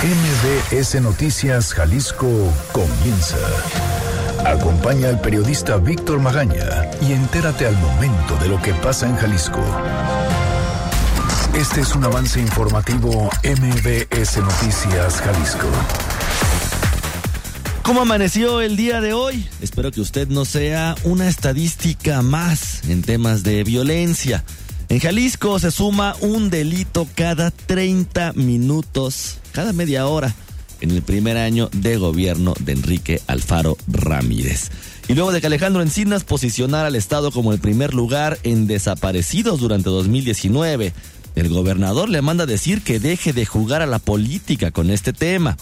MBS Noticias Jalisco comienza. Acompaña al periodista Víctor Magaña y entérate al momento de lo que pasa en Jalisco. Este es un avance informativo MBS Noticias Jalisco. ¿Cómo amaneció el día de hoy? Espero que usted no sea una estadística más en temas de violencia. En Jalisco se suma un delito cada 30 minutos, cada media hora, en el primer año de gobierno de Enrique Alfaro Ramírez. Y luego de que Alejandro Encinas posicionara al Estado como el primer lugar en desaparecidos durante 2019, el gobernador le manda decir que deje de jugar a la política con este tema.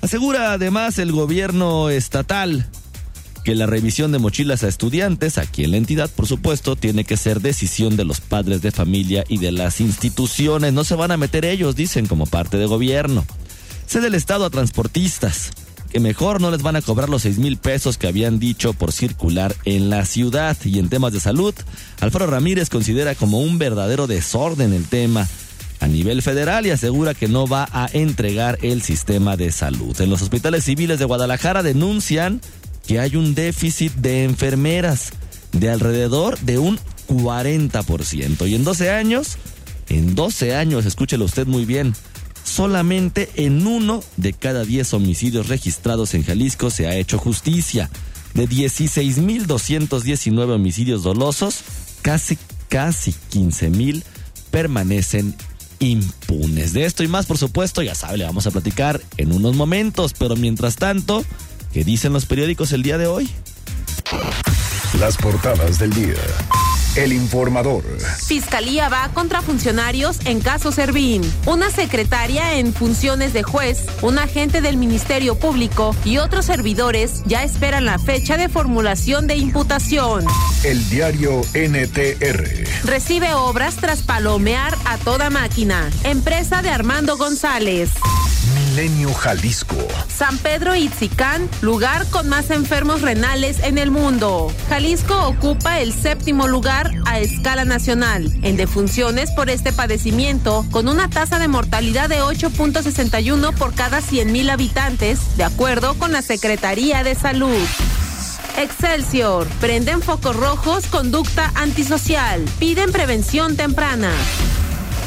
Asegura además el gobierno estatal que la revisión de mochilas a estudiantes, aquí en la entidad, por supuesto, tiene que ser decisión de los padres de familia y de las instituciones. No se van a meter ellos, dicen, como parte de gobierno. Cede el Estado a transportistas, que mejor no les van a cobrar los seis mil pesos que habían dicho por circular en la ciudad. Y en temas de salud, Alfaro Ramírez considera como un verdadero desorden el tema a nivel federal y asegura que no va a entregar el sistema de salud. En los hospitales civiles de Guadalajara denuncian que hay un déficit de enfermeras de alrededor de un 40%. Y en 12 años, en 12 años, escúchelo usted muy bien, solamente en uno de cada 10 homicidios registrados en Jalisco se ha hecho justicia. De 16.219 homicidios dolosos, casi, casi 15.000 permanecen impunes. De esto y más, por supuesto, ya sabe, le vamos a platicar en unos momentos, pero mientras tanto, ¿Qué dicen los periódicos el día de hoy? Las portadas del día. El informador. Fiscalía va contra funcionarios en caso Servín. Una secretaria en funciones de juez, un agente del Ministerio Público y otros servidores ya esperan la fecha de formulación de imputación. El diario NTR. Recibe obras tras palomear a toda máquina. Empresa de Armando González. Milenio Jalisco. San Pedro Itzicán, lugar con más enfermos renales en el mundo. Jalisco ocupa el séptimo lugar a escala nacional en defunciones por este padecimiento, con una tasa de mortalidad de 8.61 por cada 100.000 habitantes, de acuerdo con la Secretaría de Salud. Excelsior. Prenden focos rojos, conducta antisocial. Piden prevención temprana.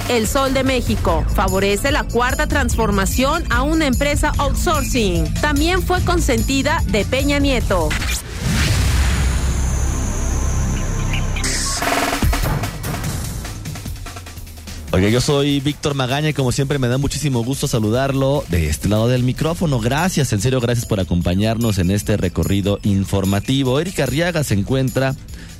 El Sol de México favorece la cuarta transformación a una empresa outsourcing. También fue consentida de Peña Nieto. Oye, yo soy Víctor Magaña y como siempre me da muchísimo gusto saludarlo de este lado del micrófono. Gracias, en serio, gracias por acompañarnos en este recorrido informativo. Erika Arriaga se encuentra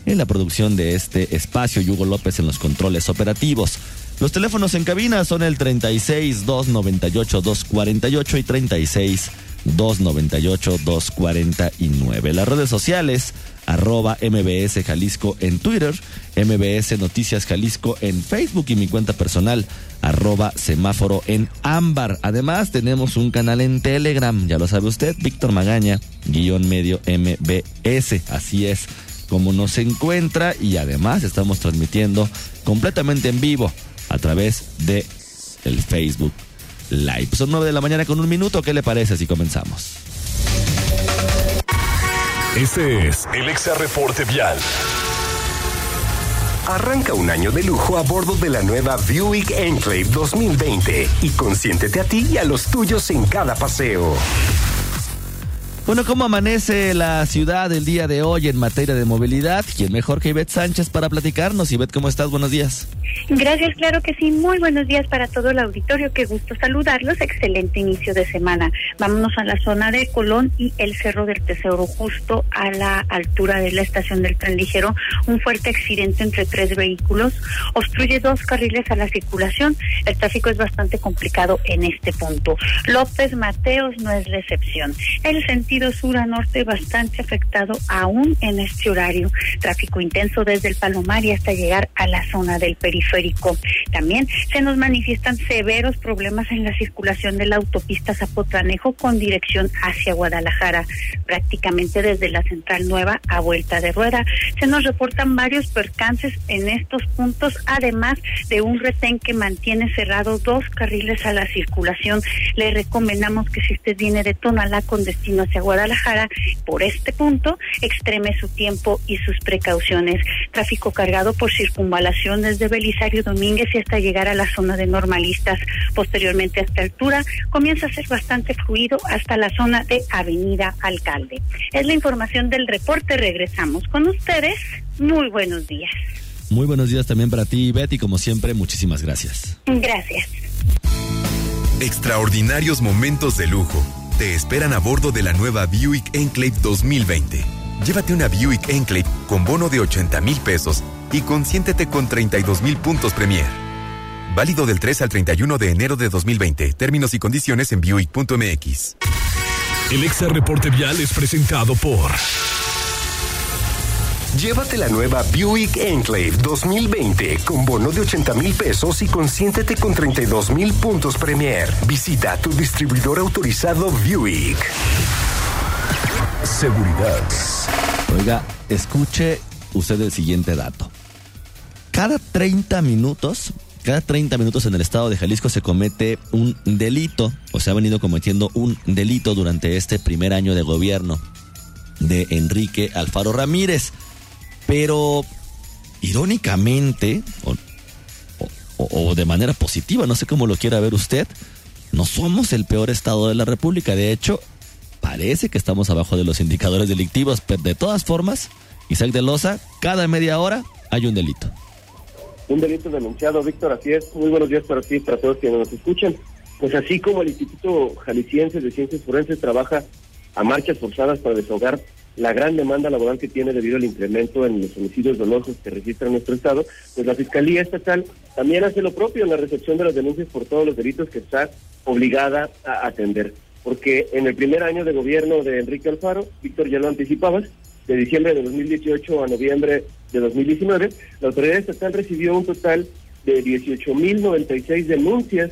en la producción de este espacio y Hugo López en los controles operativos. Los teléfonos en cabina son el 36 298 248 y 36 298 249. Las redes sociales arroba MBS Jalisco en Twitter, MBS Noticias Jalisco en Facebook y mi cuenta personal arroba semáforo en ámbar. Además tenemos un canal en Telegram, ya lo sabe usted, Víctor Magaña, guion medio MBS. Así es como nos encuentra y además estamos transmitiendo completamente en vivo a través de el Facebook Live. Son nueve de la mañana con un minuto. ¿Qué le parece si comenzamos? Este es el Exa Reporte Vial. Arranca un año de lujo a bordo de la nueva Buick Enclave 2020 y consiéntete a ti y a los tuyos en cada paseo. Bueno, ¿cómo amanece la ciudad el día de hoy en materia de movilidad? ¿Quién mejor que Ivette Sánchez para platicarnos? Ivette, ¿cómo estás? Buenos días. Gracias, claro que sí. Muy buenos días para todo el auditorio. Qué gusto saludarlos. Excelente inicio de semana. Vámonos a la zona de Colón y el Cerro del Tesoro, justo a la altura de la estación del tren ligero. Un fuerte accidente entre tres vehículos obstruye dos carriles a la circulación. El tráfico es bastante complicado en este punto. López Mateos no es recepción. El sentido sentido sur a norte bastante afectado aún en este horario. Tráfico intenso desde el Palomar y hasta llegar a la zona del periférico. También se nos manifiestan severos problemas en la circulación de la autopista Zapotlanejo con dirección hacia Guadalajara, prácticamente desde la Central Nueva a vuelta de rueda. Se nos reportan varios percances en estos puntos, además de un retén que mantiene cerrado dos carriles a la circulación. Le recomendamos que si usted viene de Tonalá con destino hacia Guadalajara, por este punto, extreme su tiempo y sus precauciones. Tráfico cargado por circunvalación desde Belisario Domínguez y hasta llegar a la zona de normalistas. Posteriormente a esta altura comienza a ser bastante fluido hasta la zona de Avenida Alcalde. Es la información del reporte. Regresamos con ustedes. Muy buenos días. Muy buenos días también para ti, Betty. Como siempre, muchísimas gracias. Gracias. Extraordinarios momentos de lujo te esperan a bordo de la nueva Buick Enclave 2020. Llévate una Buick Enclave con bono de 80 mil pesos y consiéntete con 32 mil puntos Premier. Válido del 3 al 31 de enero de 2020. Términos y condiciones en Buick.mx. El Exa Reporte Vial es presentado por. Llévate la nueva Buick Enclave 2020 con bono de 80 mil pesos y consiéntete con 32 mil puntos Premier. Visita tu distribuidor autorizado Buick. Seguridad. Oiga, escuche usted el siguiente dato. Cada 30 minutos, cada 30 minutos en el estado de Jalisco se comete un delito, o se ha venido cometiendo un delito durante este primer año de gobierno de Enrique Alfaro Ramírez. Pero, irónicamente, o, de manera positiva, no sé cómo lo quiera ver usted, no somos el peor estado de la República. De hecho, parece que estamos abajo de los indicadores delictivos, pero de todas formas, Isaac de Loza, cada media hora hay un delito. Un delito denunciado, Víctor, así es. Muy buenos días para ti y para todos quienes nos escuchan. Pues así como el Instituto Jalisciense de Ciencias Forenses trabaja a marchas forzadas para desahogar la gran demanda laboral que tiene debido al incremento en los homicidios dolosos que registra nuestro Estado, pues la Fiscalía Estatal también hace lo propio en la recepción de las denuncias por todos los delitos que está obligada a atender. Porque en el primer año de gobierno de Enrique Alfaro, Víctor ya lo anticipabas, de diciembre de 2018 a noviembre de 2019, la autoridad estatal recibió un total de 18.096 denuncias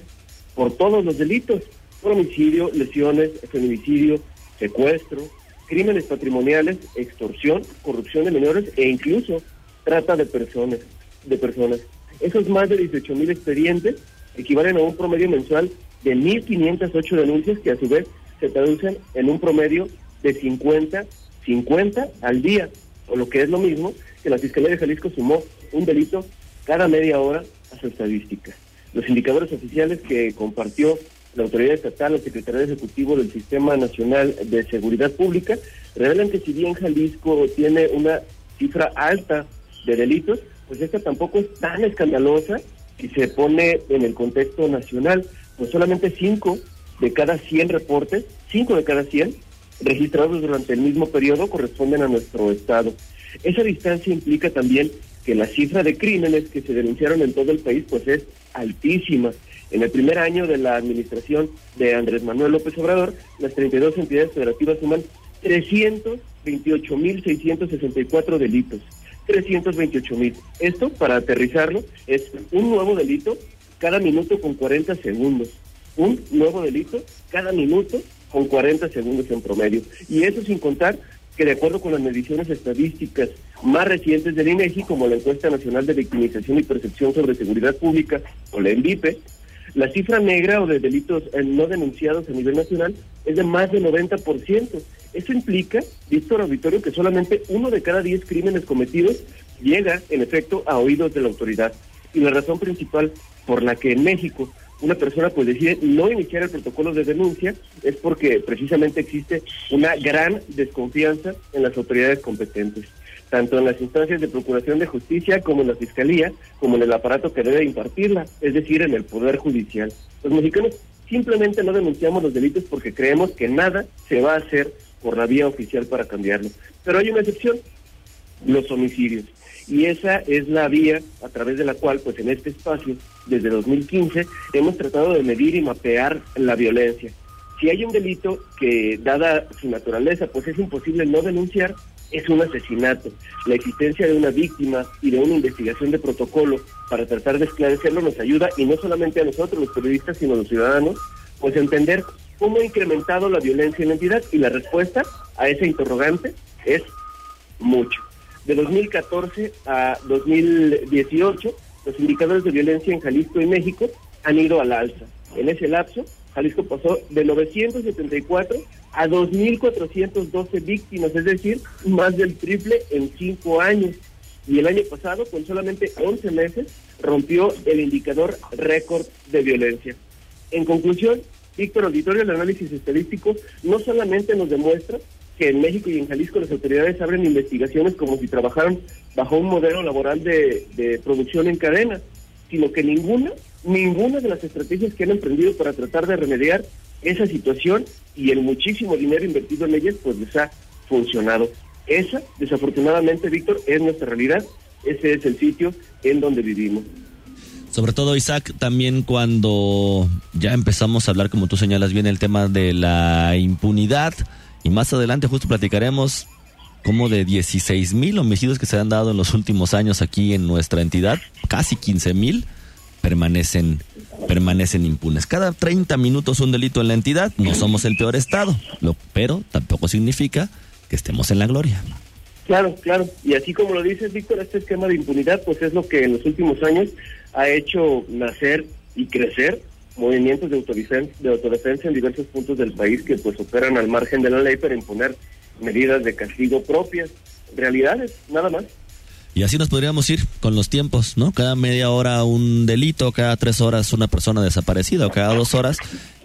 por todos los delitos, por homicidio, lesiones, feminicidio, secuestro, crímenes patrimoniales, extorsión, corrupción de menores e incluso trata de personas. De personas. Esos más de 18 mil expedientes equivalen a un promedio mensual de 1.508 denuncias que a su vez se traducen en un promedio de 50, 50 al día, o lo que es lo mismo que la Fiscalía de Jalisco sumó un delito cada media hora a su estadística. Los indicadores oficiales que compartió la autoridad estatal, el secretario ejecutivo del Sistema Nacional de Seguridad Pública, revelan que si bien Jalisco tiene una cifra alta de delitos, pues esta tampoco es tan escandalosa si se pone en el contexto nacional, pues solamente 5 de cada 100 reportes, 5 de cada 100 registrados durante el mismo periodo corresponden a nuestro estado. Esa distancia implica también que la cifra de crímenes que se denunciaron en todo el país pues es altísima. En el primer año de la administración de Andrés Manuel López Obrador, las 32 entidades federativas suman 328.664 delitos. 328.000. Esto, para aterrizarlo, es un nuevo delito cada minuto con 40 segundos. Un nuevo delito cada minuto con 40 segundos en promedio. Y eso sin contar que de acuerdo con las mediciones estadísticas más recientes del INEGI, como la encuesta nacional de victimización y percepción sobre seguridad pública, o la ENVIPE, la cifra negra o de delitos eh, no denunciados a nivel nacional es de más del 90%. Eso implica, Víctor Auditorio, que solamente uno de cada diez crímenes cometidos llega, en efecto, a oídos de la autoridad. Y la razón principal por la que en México una persona pues decide no iniciar el protocolo de denuncia es porque precisamente existe una gran desconfianza en las autoridades competentes tanto en las instancias de procuración de justicia como en la fiscalía, como en el aparato que debe impartirla, es decir, en el poder judicial. Los mexicanos simplemente no denunciamos los delitos porque creemos que nada se va a hacer por la vía oficial para cambiarlo. Pero hay una excepción, los homicidios. Y esa es la vía a través de la cual, pues en este espacio, desde 2015, hemos tratado de medir y mapear la violencia. Si hay un delito que, dada su naturaleza, pues es imposible no denunciar, es un asesinato. La existencia de una víctima y de una investigación de protocolo para tratar de esclarecerlo nos ayuda, y no solamente a nosotros los periodistas, sino a los ciudadanos, pues entender cómo ha incrementado la violencia en la entidad y la respuesta a ese interrogante es mucho. De 2014 a 2018, los indicadores de violencia en Jalisco y México han ido al alza. En ese lapso, Jalisco pasó de 974 a 2.412 víctimas, es decir, más del triple en cinco años. Y el año pasado, con solamente 11 meses, rompió el indicador récord de violencia. En conclusión, Víctor Auditorio, el análisis estadístico no solamente nos demuestra que en México y en Jalisco las autoridades abren investigaciones como si trabajaran bajo un modelo laboral de, de producción en cadena, sino que ninguna, ninguna de las estrategias que han emprendido para tratar de remediar esa situación y el muchísimo dinero invertido en ellas, pues les ha funcionado. Esa, desafortunadamente, Víctor, es nuestra realidad. Ese es el sitio en donde vivimos. Sobre todo, Isaac, también cuando ya empezamos a hablar, como tú señalas bien, el tema de la impunidad. Y más adelante justo platicaremos como de 16 mil homicidios que se han dado en los últimos años aquí en nuestra entidad, casi 15 mil permanecen permanecen impunes. Cada 30 minutos un delito en la entidad, no somos el peor estado, lo, pero tampoco significa que estemos en la gloria. Claro, claro. Y así como lo dices, Víctor, este esquema de impunidad, pues es lo que en los últimos años ha hecho nacer y crecer movimientos de autodefensa, de autodefensa en diversos puntos del país que pues operan al margen de la ley para imponer medidas de castigo propias, realidades, nada más. Y así nos podríamos ir con los tiempos, ¿no? Cada media hora un delito, cada tres horas una persona desaparecida o cada dos horas,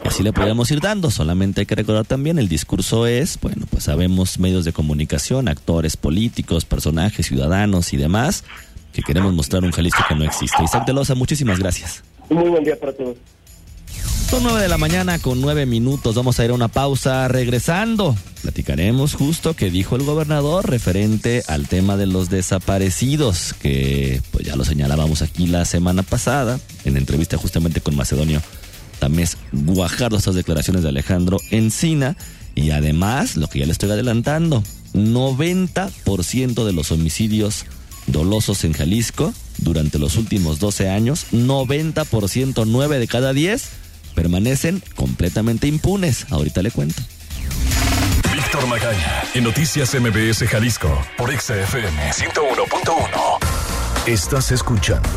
y así le podríamos ir dando. Solamente hay que recordar también, el discurso es, bueno, pues sabemos medios de comunicación, actores políticos, personajes, ciudadanos y demás, que queremos mostrar un Jalisco que no existe. Isaac de Loza, muchísimas gracias. Muy buen día para todos. Son nueve de la mañana con nueve minutos. Vamos a ir a una pausa. Regresando, platicaremos justo que dijo el gobernador referente al tema de los desaparecidos, que pues ya lo señalábamos aquí la semana pasada, en entrevista justamente con Macedonio Tamés Guajardo, estas declaraciones de Alejandro Encina. Y además, lo que ya le estoy adelantando, 90% de los homicidios dolosos en Jalisco durante los últimos 12 años, 90%, 9 de cada 10 permanecen completamente impunes. Ahorita le cuento. Víctor Magaña, en Noticias MBS Jalisco, por XFM 101.1. Estás escuchando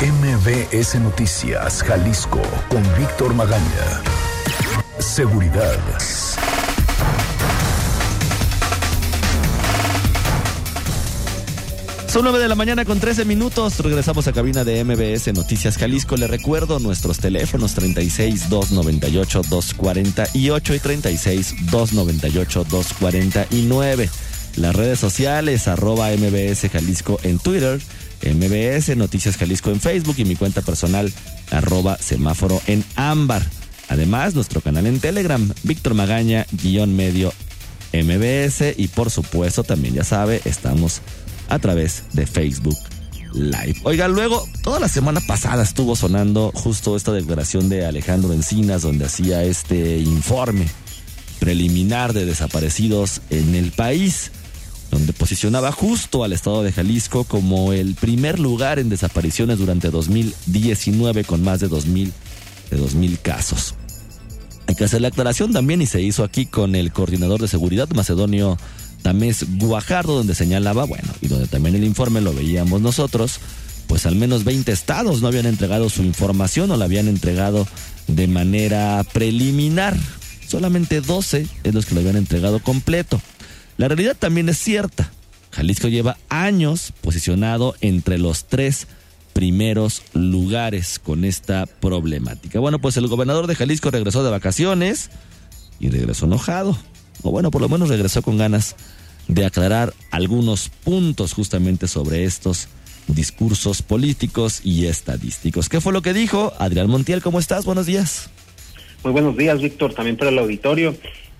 MBS Noticias Jalisco con Víctor Magaña. Seguridad. Son 9 de la mañana con 13 minutos. Regresamos a cabina de MBS Noticias Jalisco. Le recuerdo nuestros teléfonos 36 298 248 y 36 298 249. Las redes sociales arroba MBS Jalisco en Twitter, MBS Noticias Jalisco en Facebook y mi cuenta personal arroba semáforo en ámbar. Además, nuestro canal en Telegram, Víctor Magaña, guion medio MBS y por supuesto también ya sabe, estamos a través de Facebook Live. Oiga, luego, toda la semana pasada estuvo sonando justo esta declaración de Alejandro Encinas donde hacía este informe preliminar de desaparecidos en el país, donde posicionaba justo al estado de Jalisco como el primer lugar en desapariciones durante 2019 con más de 2000, de 2000 casos. Hay que hacer la aclaración también y se hizo aquí con el coordinador de seguridad macedonio Tamés Guajardo, donde señalaba, bueno, y donde también el informe lo veíamos nosotros, pues al menos 20 estados no habían entregado su información o la habían entregado de manera preliminar. Solamente 12 es los que lo habían entregado completo. La realidad también es cierta. Jalisco lleva años posicionado entre los tres primeros lugares con esta problemática. Bueno, pues el gobernador de Jalisco regresó de vacaciones y regresó enojado o bueno, por lo menos regresó con ganas de aclarar algunos puntos justamente sobre estos discursos políticos y estadísticos. ¿Qué fue lo que dijo Adrián Montiel? ¿Cómo estás? Buenos días. Muy buenos días, Víctor, también para el auditorio.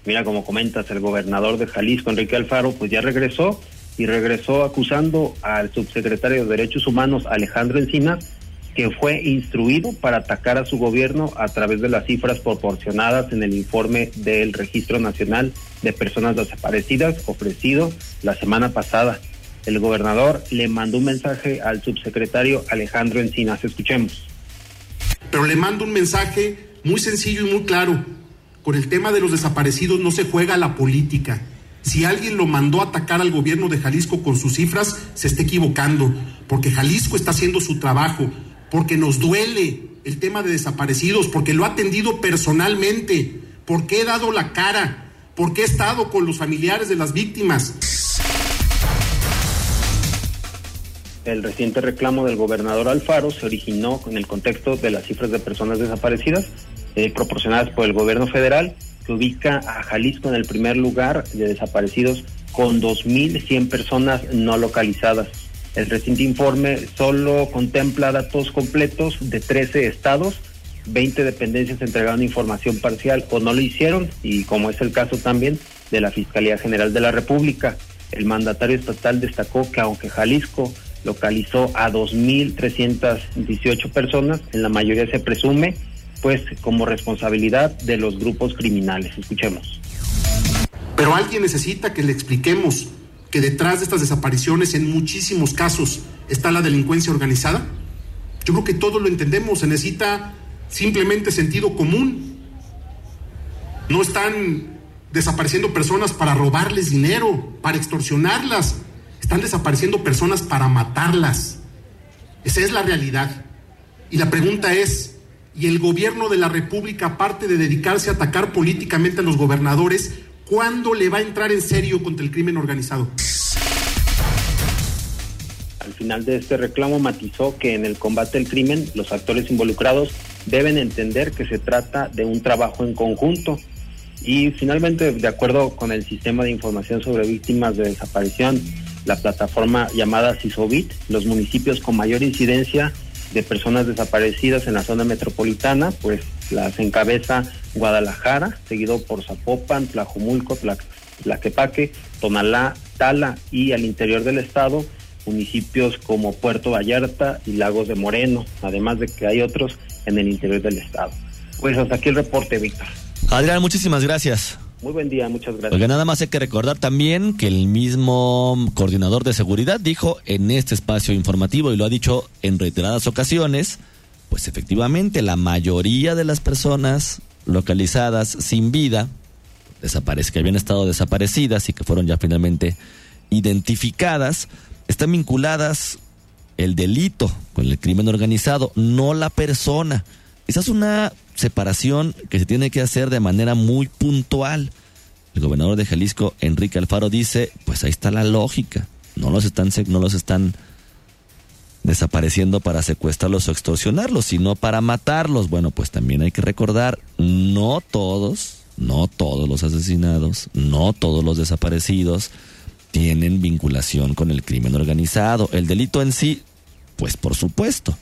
Mira, como comentas, el gobernador de Jalisco, Enrique Alfaro, pues ya regresó y regresó acusando al subsecretario de Derechos Humanos, Alejandro Encinas, que fue instruido para atacar a su gobierno a través de las cifras proporcionadas en el informe del Registro Nacional de Personas Desaparecidas ofrecido la semana pasada. El gobernador le mandó un mensaje al subsecretario Alejandro Encinas. Escuchemos. Pero le mando un mensaje muy sencillo y muy claro. Con el tema de los desaparecidos no se juega la política. Si alguien lo mandó a atacar al gobierno de Jalisco con sus cifras, se está equivocando, porque Jalisco está haciendo su trabajo, porque nos duele el tema de desaparecidos, porque lo ha atendido personalmente, porque he dado la cara, porque he estado con los familiares de las víctimas. El reciente reclamo del gobernador Alfaro se originó en el contexto de las cifras de personas desaparecidas eh, proporcionadas por el gobierno federal, que ubica a Jalisco en el primer lugar de desaparecidos con 2.100 personas no localizadas. El reciente informe solo contempla datos completos de 13 estados, 20 dependencias entregaron información parcial o no lo hicieron, y como es el caso también de la Fiscalía General de la República. El mandatario estatal destacó que aunque Jalisco localizó a 2.318 personas, en la mayoría se presume, pues como responsabilidad de los grupos criminales. Escuchemos. Pero alguien necesita que le expliquemos que detrás de estas desapariciones en muchísimos casos está la delincuencia organizada? Yo creo que todos lo entendemos, se necesita simplemente sentido común. No están desapareciendo personas para robarles dinero, para extorsionarlas, están desapareciendo personas para matarlas. Esa es la realidad. Y la pregunta es, ¿y el gobierno de la República, aparte de dedicarse a atacar políticamente a los gobernadores, ¿Cuándo le va a entrar en serio contra el crimen organizado? Al final de este reclamo matizó que en el combate al crimen los actores involucrados deben entender que se trata de un trabajo en conjunto y finalmente de acuerdo con el sistema de información sobre víctimas de desaparición, la plataforma llamada CISOBIT, los municipios con mayor incidencia de personas desaparecidas en la zona metropolitana, pues las encabeza Guadalajara, seguido por Zapopan, Tlajumulco, Tlaquepaque, Tonalá, Tala y al interior del estado municipios como Puerto Vallarta y Lagos de Moreno, además de que hay otros en el interior del estado. Pues hasta aquí el reporte, Víctor. Adrián, muchísimas gracias. Muy buen día, muchas gracias. Porque nada más hay que recordar también que el mismo coordinador de seguridad dijo en este espacio informativo y lo ha dicho en reiteradas ocasiones, pues efectivamente la mayoría de las personas localizadas sin vida, que habían estado desaparecidas y que fueron ya finalmente identificadas, están vinculadas el delito con el crimen organizado, no la persona. Esa es una separación que se tiene que hacer de manera muy puntual. El gobernador de Jalisco, Enrique Alfaro, dice, pues ahí está la lógica. No los están, no los están desapareciendo para secuestrarlos o extorsionarlos, sino para matarlos. Bueno, pues también hay que recordar, no todos, no todos los asesinados, no todos los desaparecidos tienen vinculación con el crimen organizado. El delito en sí, pues por supuesto,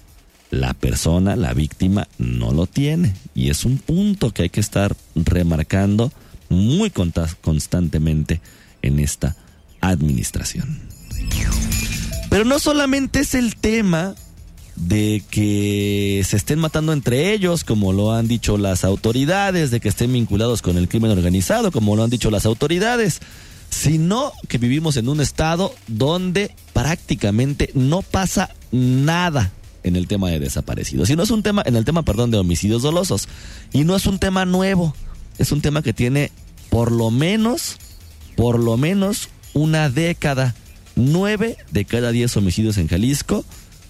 la persona, la víctima, no lo tiene. Y es un punto que hay que estar remarcando muy constantemente en esta administración. Pero no solamente es el tema de que se estén matando entre ellos, como lo han dicho las autoridades, de que estén vinculados con el crimen organizado, como lo han dicho las autoridades, sino que vivimos en un estado donde prácticamente no pasa nada en el tema de desaparecidos. Y no es un tema, en el tema, perdón, de homicidios dolosos. Y no es un tema nuevo. Es un tema que tiene por lo menos, por lo menos una década. Nueve de cada diez homicidios en Jalisco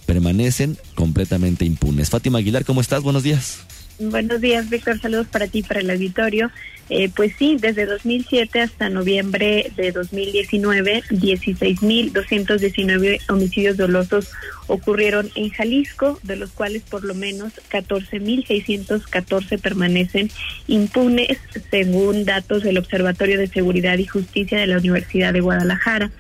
permanecen completamente impunes. Fátima Aguilar, ¿cómo estás? Buenos días. Buenos días, Víctor. Saludos para ti, para el auditorio. Eh, pues sí, desde 2007 hasta noviembre de 2019, 16.219 homicidios dolosos ocurrieron en Jalisco, de los cuales por lo menos 14.614 permanecen impunes, según datos del Observatorio de Seguridad y Justicia de la Universidad de Guadalajara.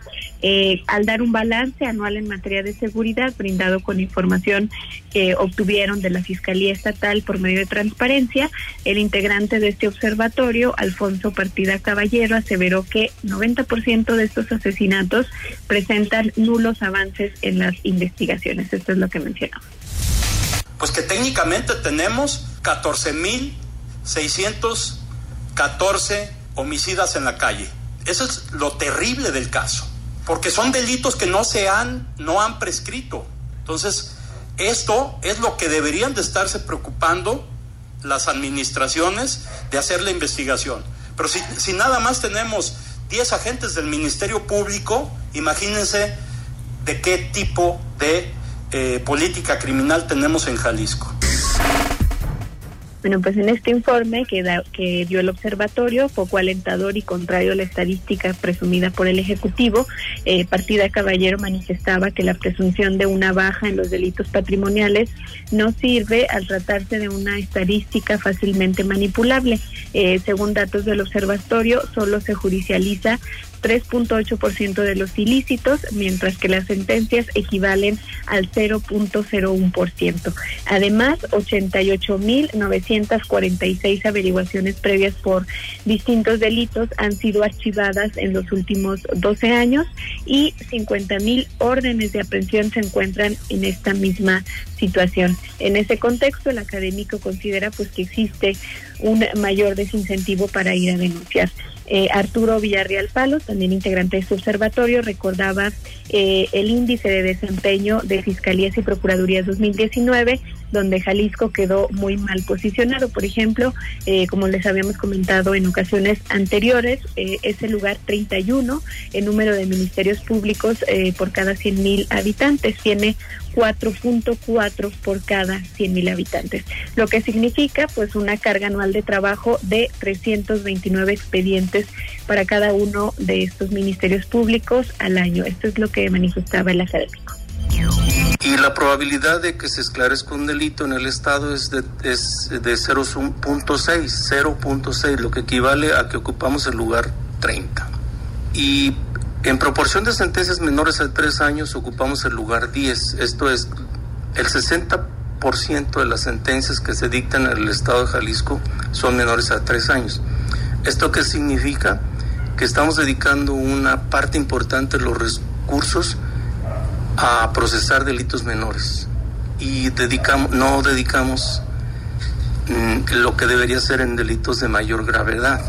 Eh, al dar un balance anual en materia de seguridad, brindado con información que obtuvieron de la Fiscalía Estatal por medio de transparencia, el integrante de este observatorio, Alfonso Partida Caballero, aseveró que 90% de estos asesinatos presentan nulos avances en las investigaciones. Esto es lo que mencionó. Pues que técnicamente tenemos 14.614 homicidas en la calle. Eso es lo terrible del caso, porque son delitos que no se han, no han prescrito. Entonces, esto es lo que deberían de estarse preocupando las administraciones de hacer la investigación. Pero si, si nada más tenemos 10 agentes del Ministerio Público, imagínense de qué tipo de eh, política criminal tenemos en Jalisco. Bueno, pues en este informe que, que dio el observatorio, poco alentador y contrario a la estadística presumida por el Ejecutivo, eh, Partida Caballero manifestaba que la presunción de una baja en los delitos patrimoniales no sirve al tratarse de una estadística fácilmente manipulable. Eh, según datos del observatorio, solo se judicializa 3.8% de los ilícitos, mientras que las sentencias equivalen al 0.01%. Además, 88.946 averiguaciones previas por distintos delitos han sido archivadas en los últimos 12 años y 50.000 órdenes de aprehensión se encuentran en esta misma situación. En ese contexto, el académico considera pues que existe un mayor desincentivo para ir a denunciar. Eh, Arturo Villarreal Palos, también integrante de este observatorio, recordaba eh, el índice de desempeño de Fiscalías y Procuradurías 2019, donde Jalisco quedó muy mal posicionado. Por ejemplo, eh, como les habíamos comentado en ocasiones anteriores, es el lugar 31 en número de ministerios públicos por cada 100 mil habitantes. Tiene 4.4 por cada 100 mil habitantes, lo que significa pues una carga anual de trabajo de 329 expedientes para cada uno de estos ministerios públicos al año. Esto es lo que manifestaba el académico. Y la probabilidad de que se esclarezca un delito en el Estado es de, es de 0.6, 0.6, lo que equivale a que ocupamos el lugar 30. Y en proporción de sentencias menores a tres años ocupamos el lugar 10. Esto es, el 60% de las sentencias que se dictan en el Estado de Jalisco son menores a tres años. ¿Esto qué significa? Que estamos dedicando una parte importante de los recursos a procesar delitos menores y dedicamos, no dedicamos mm, lo que debería ser en delitos de mayor gravedad.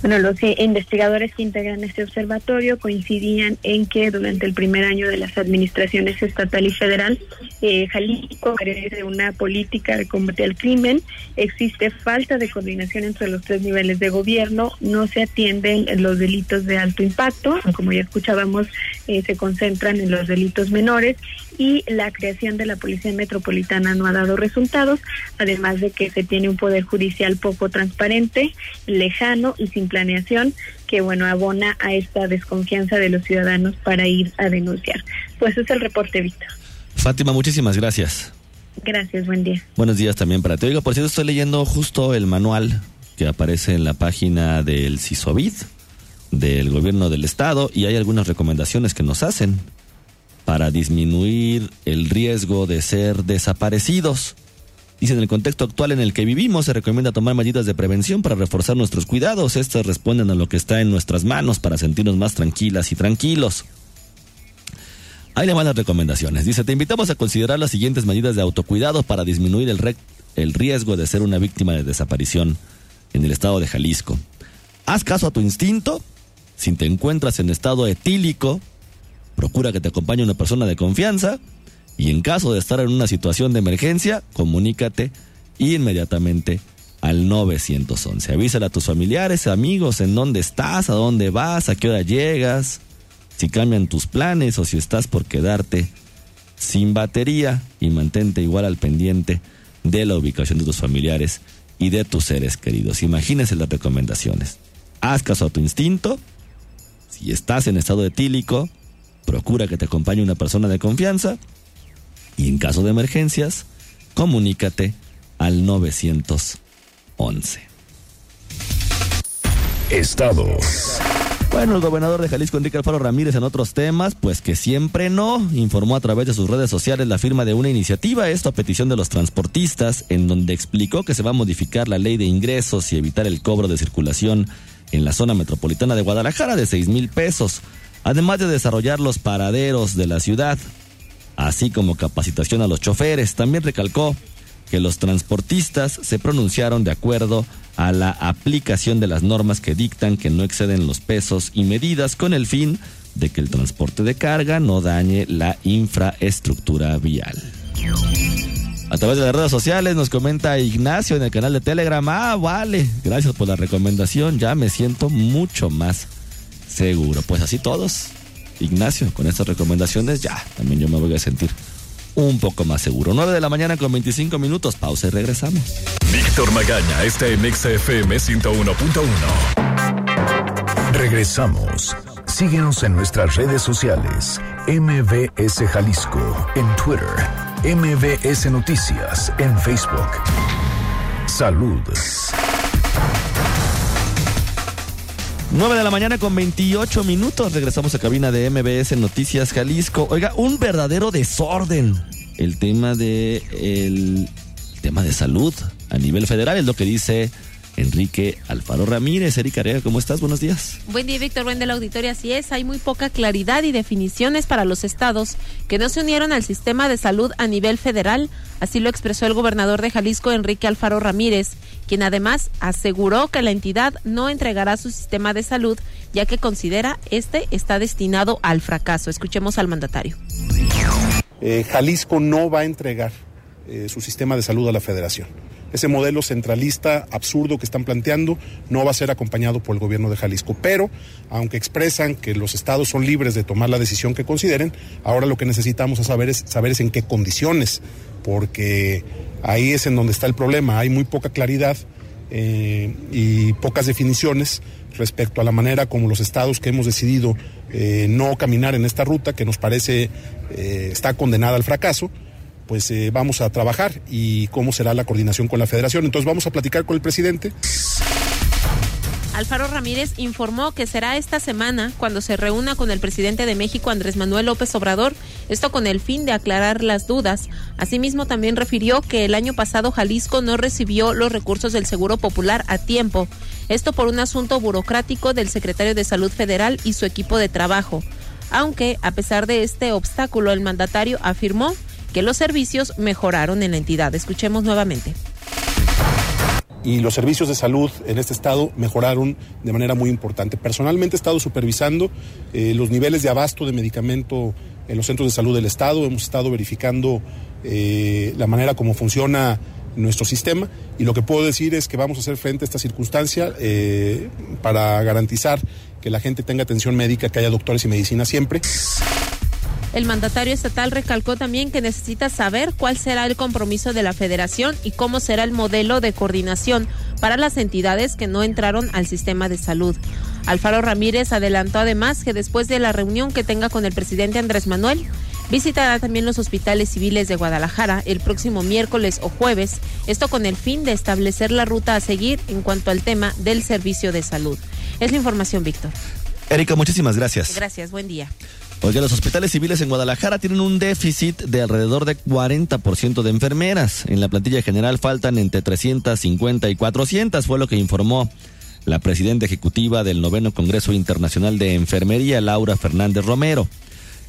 Bueno, los investigadores que integran este observatorio coincidían en que durante el primer año de las administraciones estatal y federal, eh, Jalisco carece de una política de combate al crimen, existe falta de coordinación entre los tres niveles de gobierno, no se atienden los delitos de alto impacto, como ya escuchábamos, eh, se concentran en los delitos menores y la creación de la Policía Metropolitana no ha dado resultados, además de que se tiene un poder judicial poco transparente, lejano y sin planeación que bueno abona a esta desconfianza de los ciudadanos para ir a denunciar. Pues es el reporte, Víctor. Fátima, muchísimas gracias. Gracias, buen día. Buenos días también para ti. Oiga, por cierto, estoy leyendo justo el manual que aparece en la página del CISOVID, del gobierno del estado, y hay algunas recomendaciones que nos hacen para disminuir el riesgo de ser desaparecidos. Dice, en el contexto actual en el que vivimos se recomienda tomar medidas de prevención para reforzar nuestros cuidados. Estas responden a lo que está en nuestras manos para sentirnos más tranquilas y tranquilos. Hay le van las recomendaciones. Dice, te invitamos a considerar las siguientes medidas de autocuidado para disminuir el, el riesgo de ser una víctima de desaparición en el estado de Jalisco. Haz caso a tu instinto. Si te encuentras en estado etílico, Procura que te acompañe una persona de confianza y en caso de estar en una situación de emergencia, comunícate inmediatamente al 911. Avísale a tus familiares, amigos, en dónde estás, a dónde vas, a qué hora llegas, si cambian tus planes o si estás por quedarte sin batería y mantente igual al pendiente de la ubicación de tus familiares y de tus seres queridos. Imagínese las recomendaciones. Haz caso a tu instinto. Si estás en estado etílico, procura que te acompañe una persona de confianza y en caso de emergencias, comunícate al 911. Estados. Bueno, el gobernador de Jalisco, Enrique Alfaro Ramírez, en otros temas, pues que siempre no, informó a través de sus redes sociales la firma de una iniciativa, esto a petición de los transportistas, en donde explicó que se va a modificar la ley de ingresos y evitar el cobro de circulación en la zona metropolitana de Guadalajara de 6 mil pesos además de desarrollar los paraderos de la ciudad. así como capacitación a los choferes. También recalcó que los transportistas se pronunciaron de acuerdo a la aplicación de las normas que dictan que no exceden los pesos y medidas con el fin de que el transporte de carga no dañe la infraestructura vial. A través de las redes sociales nos comenta Ignacio en el canal de Telegram. Ah, vale, gracias por la recomendación. Ya me siento mucho más seguro. Pues así todos. Ignacio, con estas recomendaciones ya, también yo me voy a sentir un poco más seguro. 9 de la mañana con 25 minutos. Pausa y regresamos. Víctor Magaña está en XFM 101.1. Regresamos. Síguenos en nuestras redes sociales. MBS Jalisco en Twitter. MBS Noticias en Facebook. Salud. 9 de la mañana con 28 minutos. Regresamos a cabina de MBS Noticias Jalisco. Oiga, un verdadero desorden. El tema de el tema de salud a nivel federal es lo que dice Enrique Alfaro Ramírez. Erika Arega, ¿cómo estás? Buenos días. Buen día, Víctor. Buen de la auditoría. Así es, hay muy poca claridad y definiciones para los estados que no se unieron al sistema de salud a nivel federal. Así lo expresó el gobernador de Jalisco, Enrique Alfaro Ramírez, quien además aseguró que la entidad no entregará su sistema de salud, ya que considera este está destinado al fracaso. Escuchemos al mandatario. Eh, Jalisco no va a entregar eh, su sistema de salud a la federación ese modelo centralista absurdo que están planteando no va a ser acompañado por el gobierno de Jalisco. Pero, aunque expresan que los estados son libres de tomar la decisión que consideren, ahora lo que necesitamos saber es, saber en qué condiciones, porque ahí es en donde está el problema. Hay muy poca claridad eh, y pocas definiciones respecto a la manera como los estados que hemos decidido eh, no caminar en esta ruta, que nos parece está condenada al fracaso, pues eh, vamos a trabajar y cómo será la coordinación con la federación. Entonces vamos a platicar con el presidente. Alfaro Ramírez informó que será esta semana cuando se reúna con el presidente de México, Andrés Manuel López Obrador, esto con el fin de aclarar las dudas. Asimismo, también refirió que el año pasado Jalisco no recibió los recursos del Seguro Popular a tiempo, esto por un asunto burocrático del secretario de Salud Federal y su equipo de trabajo. Aunque, a pesar de este obstáculo, el mandatario afirmó que los servicios mejoraron en la entidad. Escuchemos nuevamente y los servicios de salud en este estado mejoraron de manera muy importante. Personalmente he estado supervisando eh, los niveles de abasto de medicamento en los centros de salud del estado, hemos estado verificando eh, la manera como funciona nuestro sistema y lo que puedo decir es que vamos a hacer frente a esta circunstancia eh, para garantizar que la gente tenga atención médica, que haya doctores y medicina siempre. El mandatario estatal recalcó también que necesita saber cuál será el compromiso de la federación y cómo será el modelo de coordinación para las entidades que no entraron al sistema de salud. Alfaro Ramírez adelantó además que después de la reunión que tenga con el presidente Andrés Manuel, visitará también los hospitales civiles de Guadalajara el próximo miércoles o jueves, esto con el fin de establecer la ruta a seguir en cuanto al tema del servicio de salud. Es la información, Víctor. Erika, muchísimas gracias. Gracias, buen día. Oiga, los hospitales civiles en Guadalajara tienen un déficit de alrededor de 40% de enfermeras. En la plantilla general faltan entre 350 y 400, fue lo que informó la presidenta ejecutiva del noveno Congreso Internacional de Enfermería, Laura Fernández Romero.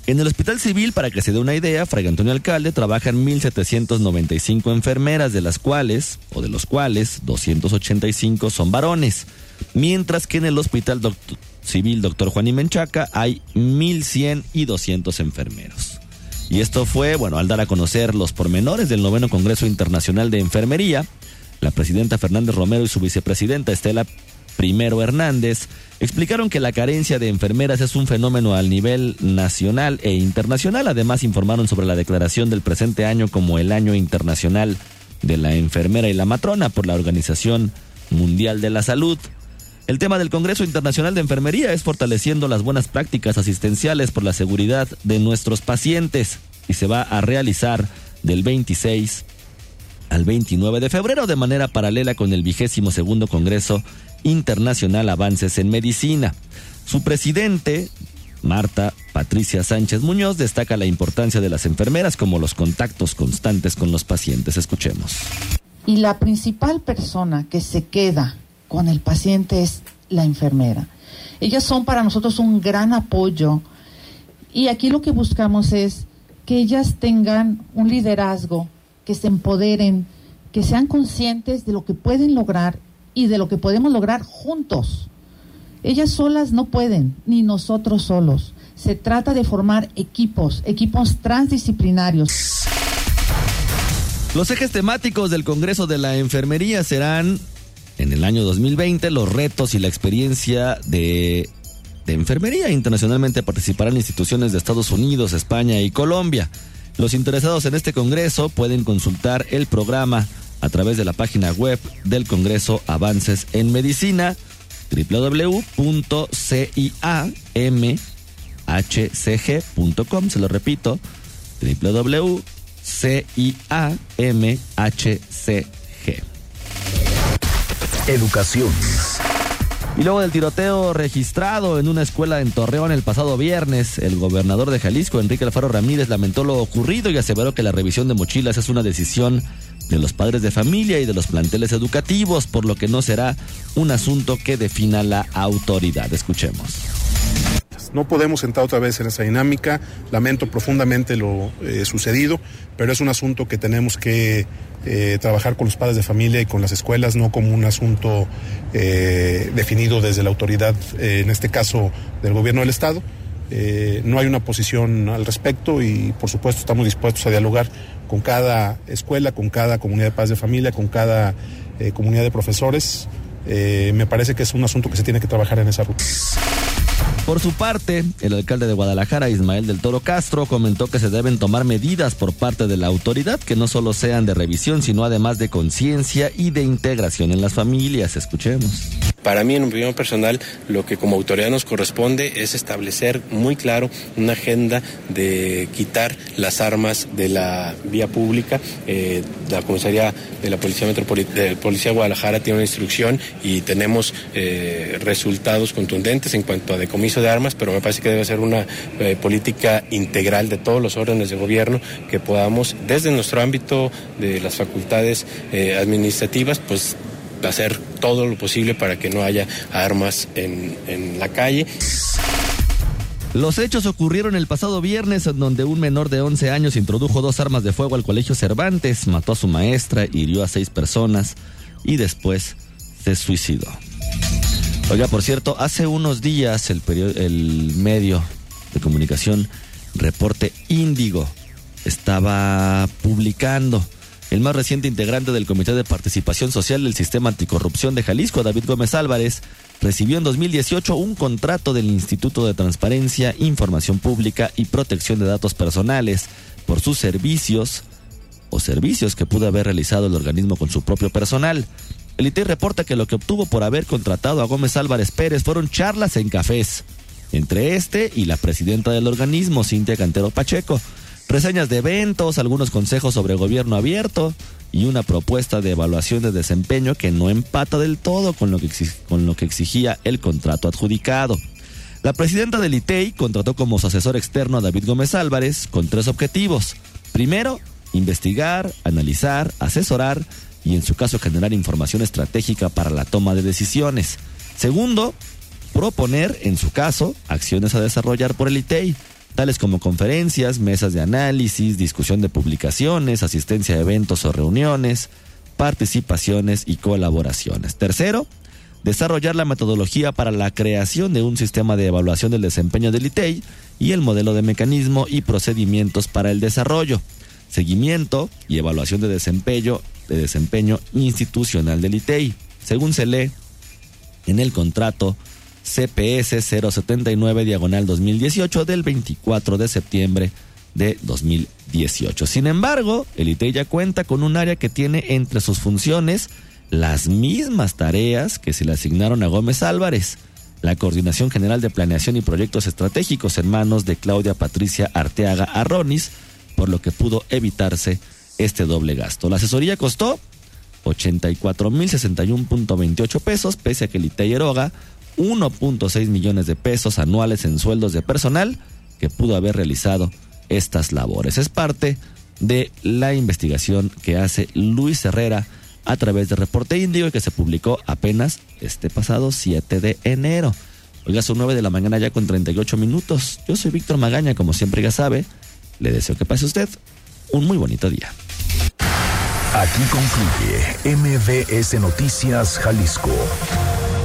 En el Hospital Civil, para que se dé una idea, Fray Antonio Alcalde trabajan 1.795 enfermeras, de las cuales, o de los cuales, 285 son varones. Mientras que en el Hospital Doctor Civil Dr. Juan y Menchaca hay 1.100 y 200 enfermeros. Y esto fue, bueno, al dar a conocer los pormenores del noveno Congreso Internacional de Enfermería, la presidenta Fernández Romero y su vicepresidenta Estela Primero Hernández explicaron que la carencia de enfermeras es un fenómeno al nivel nacional e internacional. Además informaron sobre la declaración del presente año como el Año Internacional de la Enfermera y la Matrona por la Organización Mundial de la Salud. El tema del Congreso Internacional de Enfermería es fortaleciendo las buenas prácticas asistenciales por la seguridad de nuestros pacientes y se va a realizar del 26 al 29 de febrero de manera paralela con el vigésimo segundo Congreso Internacional Avances en Medicina. Su presidente, Marta Patricia Sánchez Muñoz, destaca la importancia de las enfermeras como los contactos constantes con los pacientes. Escuchemos. Y la principal persona que se queda con el paciente es la enfermera. Ellas son para nosotros un gran apoyo y aquí lo que buscamos es que ellas tengan un liderazgo, que se empoderen, que sean conscientes de lo que pueden lograr y de lo que podemos lograr juntos. Ellas solas no pueden, ni nosotros solos. Se trata de formar equipos, equipos transdisciplinarios. Los ejes temáticos del Congreso de la Enfermería serán en el año 2020 los retos y la experiencia de, enfermería. Internacionalmente participarán instituciones de Estados Unidos, España y Colombia. Los interesados en este Congreso pueden consultar el programa a través de la página web del Congreso Avances en Medicina www.ciamhcg.com, se lo repito, www.ciamhcg. Educación. Y luego del tiroteo registrado en una escuela en Torreón el pasado viernes, el gobernador de Jalisco, Enrique Alfaro Ramírez, lamentó lo ocurrido y aseveró que la revisión de mochilas es una decisión de los padres de familia y de los planteles educativos, por lo que no será un asunto que defina la autoridad. Escuchemos. No podemos entrar otra vez en esa dinámica. Lamento profundamente lo eh, sucedido, pero es un asunto que tenemos que eh, trabajar con los padres de familia y con las escuelas, no como un asunto eh, definido desde la autoridad, en este caso del gobierno del Estado. no hay una posición al respecto y por supuesto estamos dispuestos a dialogar con cada escuela, con cada comunidad de padres de familia, con cada comunidad de profesores. me parece que es un asunto que se tiene que trabajar en esa ruta. Por su parte, el alcalde de Guadalajara, Ismael del Toro Castro, comentó que se deben tomar medidas por parte de la autoridad que no solo sean de revisión, sino además de conciencia y de integración en las familias. Escuchemos. Para mí, en opinión personal, lo que como autoridad nos corresponde es establecer muy claro una agenda de quitar las armas de la vía pública. Eh, la comisaría de la Policía Metropolitana, de Policía de Guadalajara tiene una instrucción y tenemos eh, resultados contundentes en cuanto a decomiso de armas, pero me parece que debe ser una eh, política integral de todos los órdenes de gobierno que podamos, desde nuestro ámbito de las facultades administrativas, pues hacer todo lo posible para que no haya armas en, en la calle. Los hechos ocurrieron el pasado viernes en donde un menor de 11 años introdujo dos armas de fuego al colegio Cervantes, mató a su maestra, hirió a seis personas y después se suicidó. Oiga, por cierto, hace unos días el, el medio de comunicación Reporte Índigo estaba publicando el más reciente integrante del Comité de Participación Social del Sistema Anticorrupción de Jalisco, David Gómez Álvarez, recibió en 2018 un contrato del Instituto de Transparencia, Información Pública y Protección de Datos Personales por sus servicios o servicios que pudo haber realizado el organismo con su propio personal. El IT reporta que lo que obtuvo por haber contratado a Gómez Álvarez Pérez fueron charlas en cafés, entre este y la presidenta del organismo, Cintia Cantero Pacheco reseñas de eventos, algunos consejos sobre gobierno abierto y una propuesta de evaluación de desempeño que no empata del todo con lo que, con lo que exigía el contrato adjudicado. La presidenta del ITEI contrató como su asesor externo a David Gómez Álvarez con tres objetivos. Primero, investigar, analizar, asesorar y en su caso generar información estratégica para la toma de decisiones. Segundo, proponer, en su caso, acciones a desarrollar por el ITEI tales como conferencias, mesas de análisis, discusión de publicaciones, asistencia a eventos o reuniones, participaciones y colaboraciones. Tercero, desarrollar la metodología para la creación de un sistema de evaluación del desempeño del ITEI y el modelo de mecanismo y procedimientos para el desarrollo, seguimiento y evaluación de desempeño, de desempeño institucional del ITEI, según se lee en el contrato CPS 079 diagonal 2018 del 24 de septiembre de 2018. Sin embargo, el ITEI ya cuenta con un área que tiene entre sus funciones las mismas tareas que se le asignaron a Gómez Álvarez, la Coordinación General de Planeación y Proyectos Estratégicos en manos de Claudia Patricia Arteaga Arronis, por lo que pudo evitarse este doble gasto. La asesoría costó 84.061.28 pesos, pese a que el ITEI eroga 1.6 millones de pesos anuales en sueldos de personal que pudo haber realizado estas labores. Es parte de la investigación que hace Luis Herrera a través de Reporte Índigo que se publicó apenas este pasado 7 de enero. Oiga, son 9 de la mañana ya con 38 minutos. Yo soy Víctor Magaña, como siempre ya sabe, le deseo que pase usted un muy bonito día. Aquí concluye MBS Noticias Jalisco.